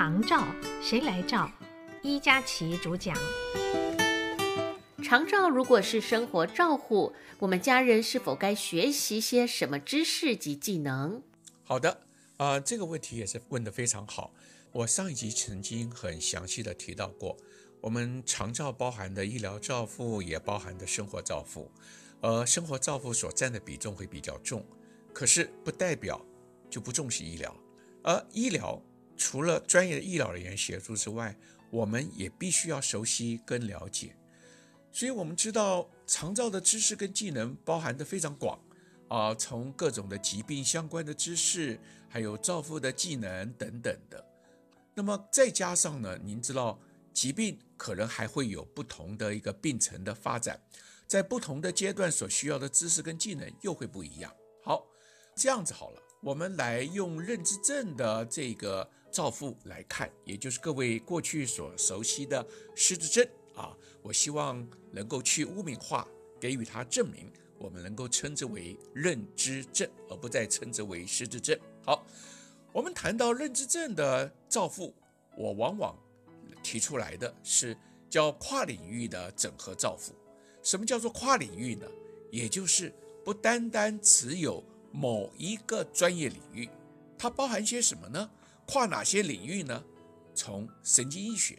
长照谁来照？伊佳琪主讲。长照如果是生活照护，我们家人是否该学习些什么知识及技能？好的，啊、呃，这个问题也是问得非常好。我上一集曾经很详细的提到过，我们长照包含的医疗照护，也包含的生活照护，而生活照护所占的比重会比较重，可是不代表就不重视医疗。而医疗除了专业的医疗人员协助之外，我们也必须要熟悉跟了解，所以我们知道长照的知识跟技能包含的非常广啊，从各种的疾病相关的知识，还有照护的技能等等的。那么再加上呢，您知道疾病可能还会有不同的一个病程的发展，在不同的阶段所需要的知识跟技能又会不一样。好，这样子好了，我们来用认知症的这个。照护来看，也就是各位过去所熟悉的失智症啊，我希望能够去污名化，给予它证明，我们能够称之为认知症，而不再称之为失智症。好，我们谈到认知症的照护，我往往提出来的是叫跨领域的整合照护。什么叫做跨领域呢？也就是不单单只有某一个专业领域，它包含些什么呢？跨哪些领域呢？从神经医学、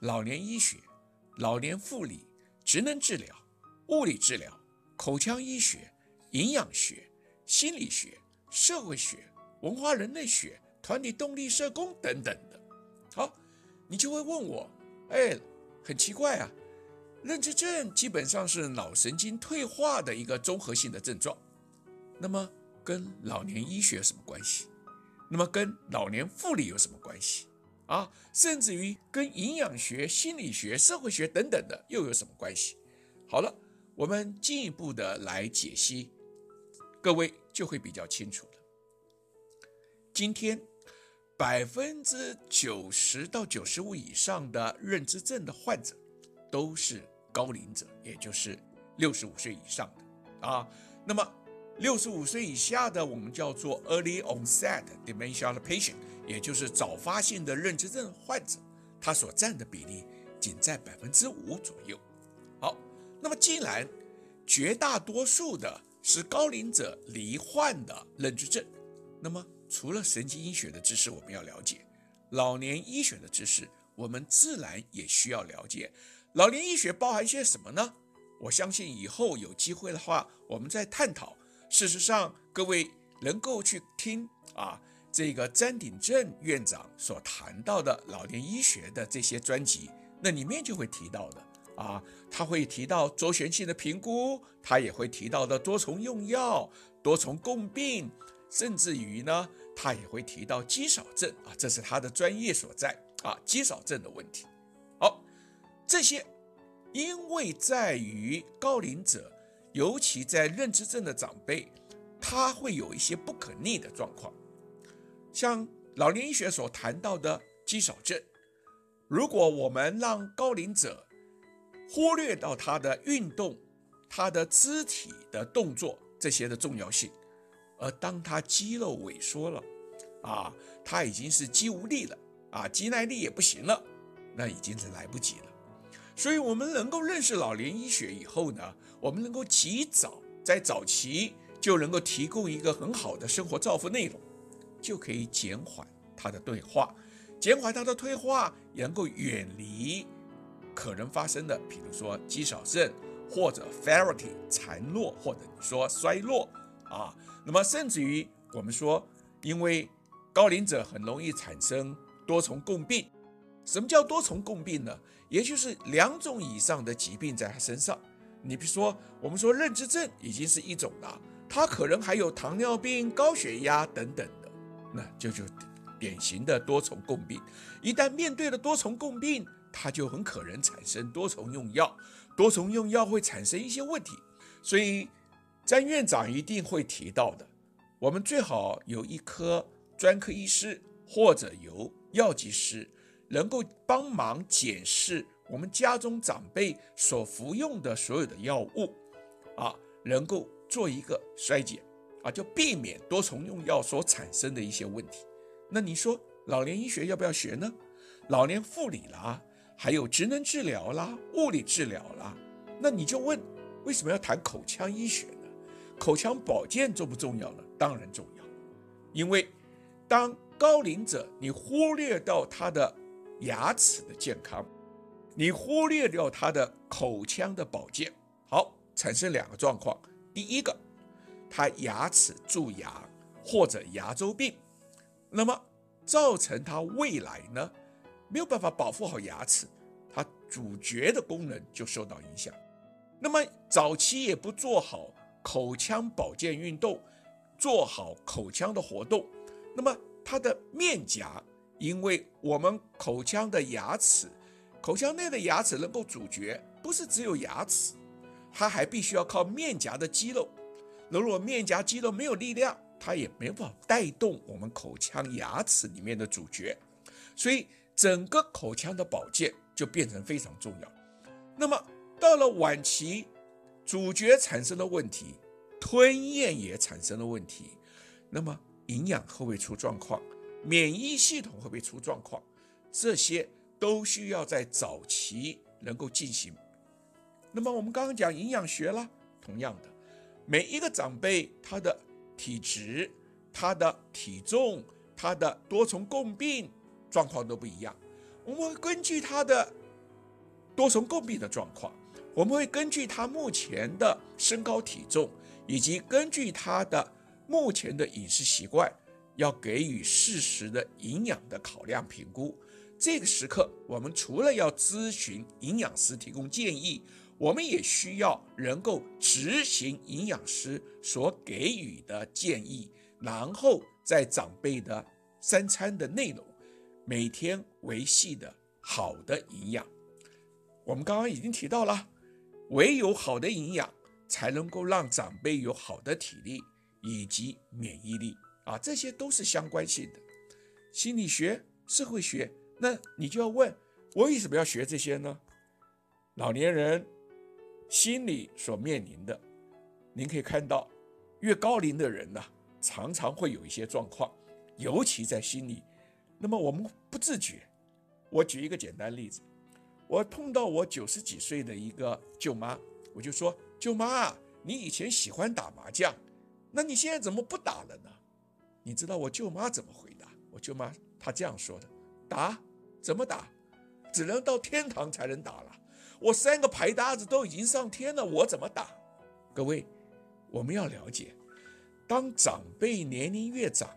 老年医学、老年护理、职能治疗、物理治疗、口腔医学、营养学、心理学、社会学、文化人类学、团体动力社工等等的。好，你就会问我，哎，很奇怪啊，认知症基本上是脑神经退化的一个综合性的症状，那么跟老年医学有什么关系？那么跟老年护理有什么关系啊？甚至于跟营养学、心理学、社会学等等的又有什么关系？好了，我们进一步的来解析，各位就会比较清楚了。今天百分之九十到九十五以上的认知症的患者都是高龄者，也就是六十五岁以上的啊。那么六十五岁以下的，我们叫做 early onset dementia patient，也就是早发性的认知症患者，他所占的比例仅在百分之五左右。好，那么既然绝大多数的是高龄者罹患的认知症，那么除了神经医学的知识我们要了解，老年医学的知识我们自然也需要了解。老年医学包含些什么呢？我相信以后有机会的话，我们再探讨。事实上，各位能够去听啊，这个詹鼎正院长所谈到的老年医学的这些专辑，那里面就会提到的啊，他会提到周旋性的评估，他也会提到的多重用药、多重共病，甚至于呢，他也会提到肌少症啊，这是他的专业所在啊，肌少症的问题。好，这些因为在于高龄者。尤其在认知症的长辈，他会有一些不可逆的状况，像老年医学所谈到的肌少症。如果我们让高龄者忽略到他的运动、他的肢体的动作这些的重要性，而当他肌肉萎缩了，啊，他已经是肌无力了，啊，肌耐力也不行了，那已经是来不及了。所以，我们能够认识老年医学以后呢，我们能够及早在早期就能够提供一个很好的生活照护内容，就可以减缓他的退化，减缓他的退化，也能够远离可能发生的，比如说肌少症或者 frailty 残弱，或者你说衰弱啊。那么甚至于我们说，因为高龄者很容易产生多重共病。什么叫多重共病呢？也就是两种以上的疾病在他身上。你比如说，我们说认知症已经是一种了，他可能还有糖尿病、高血压等等的，那就就典型的多重共病。一旦面对了多重共病，他就很可能产生多重用药，多重用药会产生一些问题。所以，詹院长一定会提到的，我们最好有一科专科医师或者由药剂师。能够帮忙检视我们家中长辈所服用的所有的药物，啊，能够做一个衰减，啊，就避免多重用药所产生的一些问题。那你说老年医学要不要学呢？老年护理啦，还有职能治疗啦、物理治疗啦，那你就问，为什么要谈口腔医学呢？口腔保健重不重要呢？当然重要，因为当高龄者你忽略到他的牙齿的健康，你忽略掉他的口腔的保健，好，产生两个状况，第一个，他牙齿蛀牙或者牙周病，那么造成他未来呢，没有办法保护好牙齿，它咀嚼的功能就受到影响。那么早期也不做好口腔保健运动，做好口腔的活动，那么它的面颊，因为我们口腔的牙齿，口腔内的牙齿能够咀嚼，不是只有牙齿，它还必须要靠面颊的肌肉。如果面颊肌肉没有力量，它也没法带动我们口腔牙齿里面的咀嚼，所以。整个口腔的保健就变成非常重要。那么到了晚期，咀嚼产生了问题，吞咽也产生了问题，那么营养会不会出状况？免疫系统会不会出状况？这些都需要在早期能够进行。那么我们刚刚讲营养学了，同样的，每一个长辈他的体质、他的体重、他的多重共病。状况都不一样，我们会根据他的多重共病的状况，我们会根据他目前的身高体重，以及根据他的目前的饮食习惯，要给予适时的营养的考量评估。这个时刻，我们除了要咨询营养师提供建议，我们也需要能够执行营养师所给予的建议，然后在长辈的三餐的内容。每天维系的好的营养，我们刚刚已经提到了，唯有好的营养，才能够让长辈有好的体力以及免疫力啊，这些都是相关性的。心理学、社会学，那你就要问，我为什么要学这些呢？老年人心理所面临的，您可以看到，越高龄的人呢，常常会有一些状况，尤其在心理。那么我们不自觉。我举一个简单例子，我碰到我九十几岁的一个舅妈，我就说：“舅妈，你以前喜欢打麻将，那你现在怎么不打了呢？”你知道我舅妈怎么回答？我舅妈她这样说的：“打？怎么打？只能到天堂才能打了。我三个牌搭子都已经上天了，我怎么打？”各位，我们要了解，当长辈年龄越长，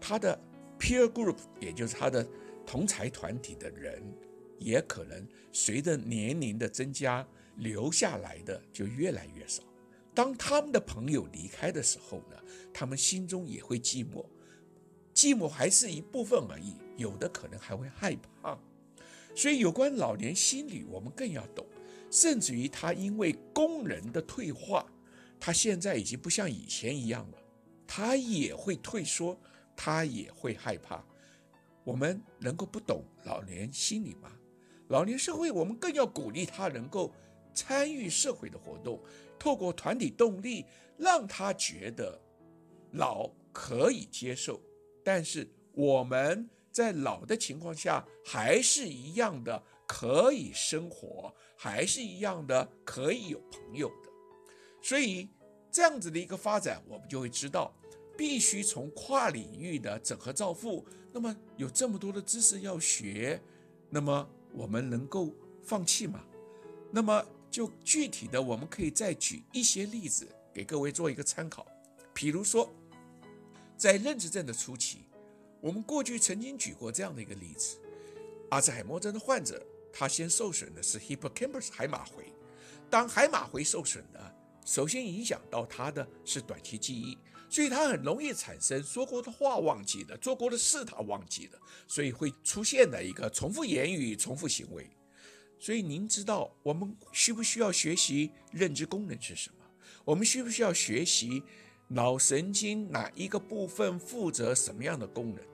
他的 Peer group，也就是他的同才团体的人，也可能随着年龄的增加，留下来的就越来越少。当他们的朋友离开的时候呢，他们心中也会寂寞。寂寞还是一部分而已，有的可能还会害怕。所以，有关老年心理，我们更要懂。甚至于他因为功能的退化，他现在已经不像以前一样了，他也会退缩。他也会害怕，我们能够不懂老年心理吗？老年社会，我们更要鼓励他能够参与社会的活动，透过团体动力，让他觉得老可以接受，但是我们在老的情况下还是一样的可以生活，还是一样的可以有朋友的。所以这样子的一个发展，我们就会知道。必须从跨领域的整合造富，那么有这么多的知识要学，那么我们能够放弃吗？那么就具体的，我们可以再举一些例子给各位做一个参考。比如说，在认知症的初期，我们过去曾经举过这样的一个例子：阿兹海默症的患者，他先受损的是 hippocampus 海马回，当海马回受损的，首先影响到他的是短期记忆。所以他很容易产生说过的话忘记了，做过的事他忘记了，所以会出现的一个重复言语、重复行为。所以您知道我们需不需要学习认知功能是什么？我们需不需要学习脑神经哪一个部分负责什么样的功能？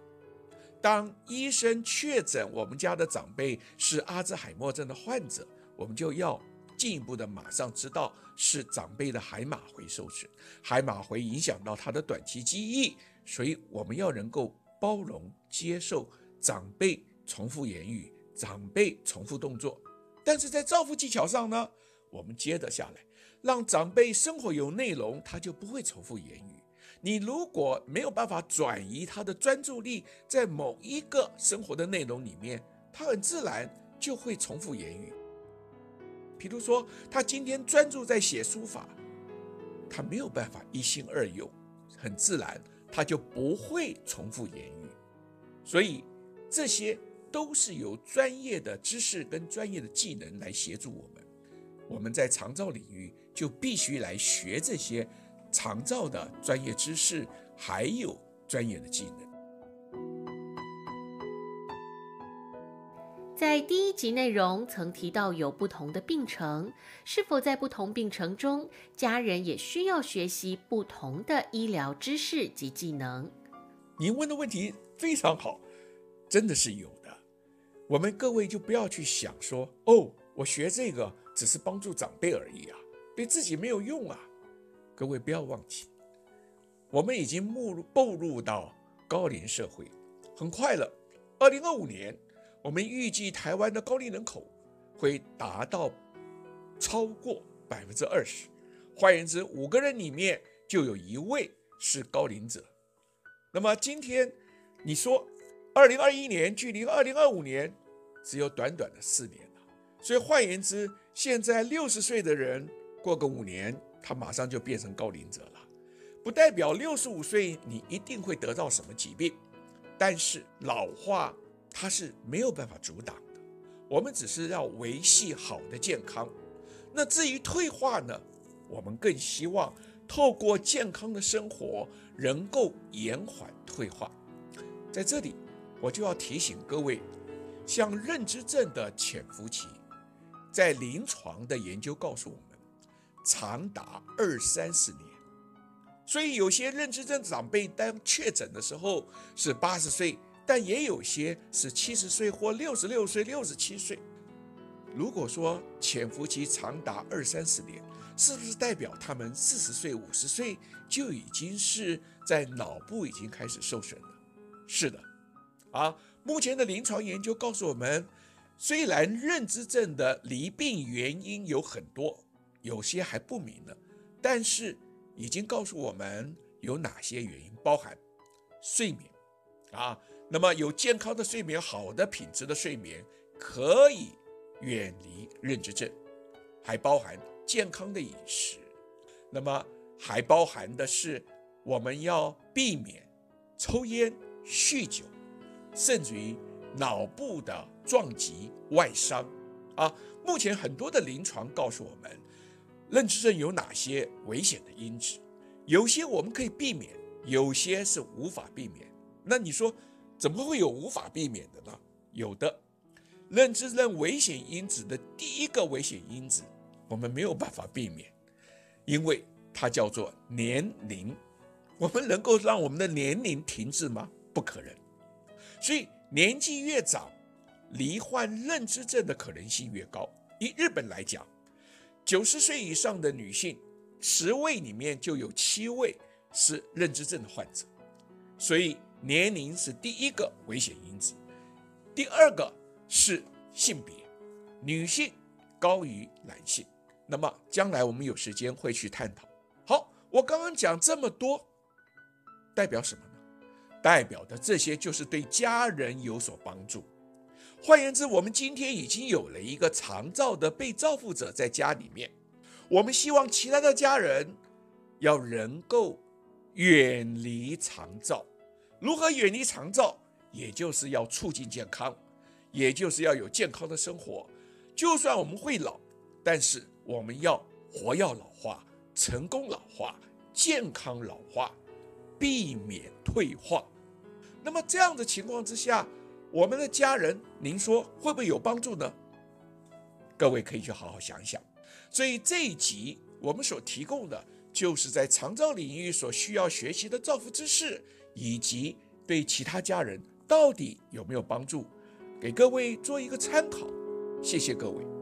当医生确诊我们家的长辈是阿兹海默症的患者，我们就要。进一步的，马上知道是长辈的海马回受损，海马回影响到他的短期记忆，所以我们要能够包容、接受长辈重复言语、长辈重复动作。但是在造福技巧上呢，我们接得下来，让长辈生活有内容，他就不会重复言语。你如果没有办法转移他的专注力在某一个生活的内容里面，他很自然就会重复言语。比如说，他今天专注在写书法，他没有办法一心二用，很自然他就不会重复言语。所以这些都是由专业的知识跟专业的技能来协助我们。我们在长照领域就必须来学这些长照的专业知识，还有专业的技能。在第一集内容曾提到有不同的病程，是否在不同病程中，家人也需要学习不同的医疗知识及技能？您问的问题非常好，真的是有的。我们各位就不要去想说，哦，我学这个只是帮助长辈而已啊，对自己没有用啊。各位不要忘记，我们已经步入步入到高龄社会，很快了，二零二五年。我们预计台湾的高龄人口会达到超过百分之二十，换言之，五个人里面就有一位是高龄者。那么今天你说，二零二一年距离二零二五年只有短短的四年，所以换言之，现在六十岁的人过个五年，他马上就变成高龄者了。不代表六十五岁你一定会得到什么疾病，但是老化。它是没有办法阻挡的，我们只是要维系好的健康。那至于退化呢？我们更希望透过健康的生活，能够延缓退化。在这里，我就要提醒各位，像认知症的潜伏期，在临床的研究告诉我们，长达二三十年。所以有些认知症长辈当确诊的时候是八十岁。但也有些是七十岁或六十六岁、六十七岁。如果说潜伏期长达二三十年，是不是代表他们四十岁、五十岁就已经是在脑部已经开始受损了？是的，啊，目前的临床研究告诉我们，虽然认知症的离病原因有很多，有些还不明呢，但是已经告诉我们有哪些原因，包含睡眠，啊。那么有健康的睡眠，好的品质的睡眠，可以远离认知症，还包含健康的饮食。那么还包含的是我们要避免抽烟、酗酒，甚至于脑部的撞击、外伤。啊，目前很多的临床告诉我们，认知症有哪些危险的因子？有些我们可以避免，有些是无法避免。那你说？怎么会有无法避免的呢？有的，认知症危险因子的第一个危险因子，我们没有办法避免，因为它叫做年龄。我们能够让我们的年龄停滞吗？不可能。所以年纪越长，罹患认知症的可能性越高。以日本来讲，九十岁以上的女性，十位里面就有七位是认知症的患者。所以。年龄是第一个危险因子，第二个是性别，女性高于男性。那么将来我们有时间会去探讨。好，我刚刚讲这么多，代表什么呢？代表的这些就是对家人有所帮助。换言之，我们今天已经有了一个长照的被照护者在家里面，我们希望其他的家人要能够远离长照。如何远离长照？也就是要促进健康，也就是要有健康的生活。就算我们会老，但是我们要活要老化、成功老化、健康老化，避免退化。那么这样的情况之下，我们的家人，您说会不会有帮助呢？各位可以去好好想想。所以这一集我们所提供的，就是在长照领域所需要学习的照护知识。以及对其他家人到底有没有帮助，给各位做一个参考。谢谢各位。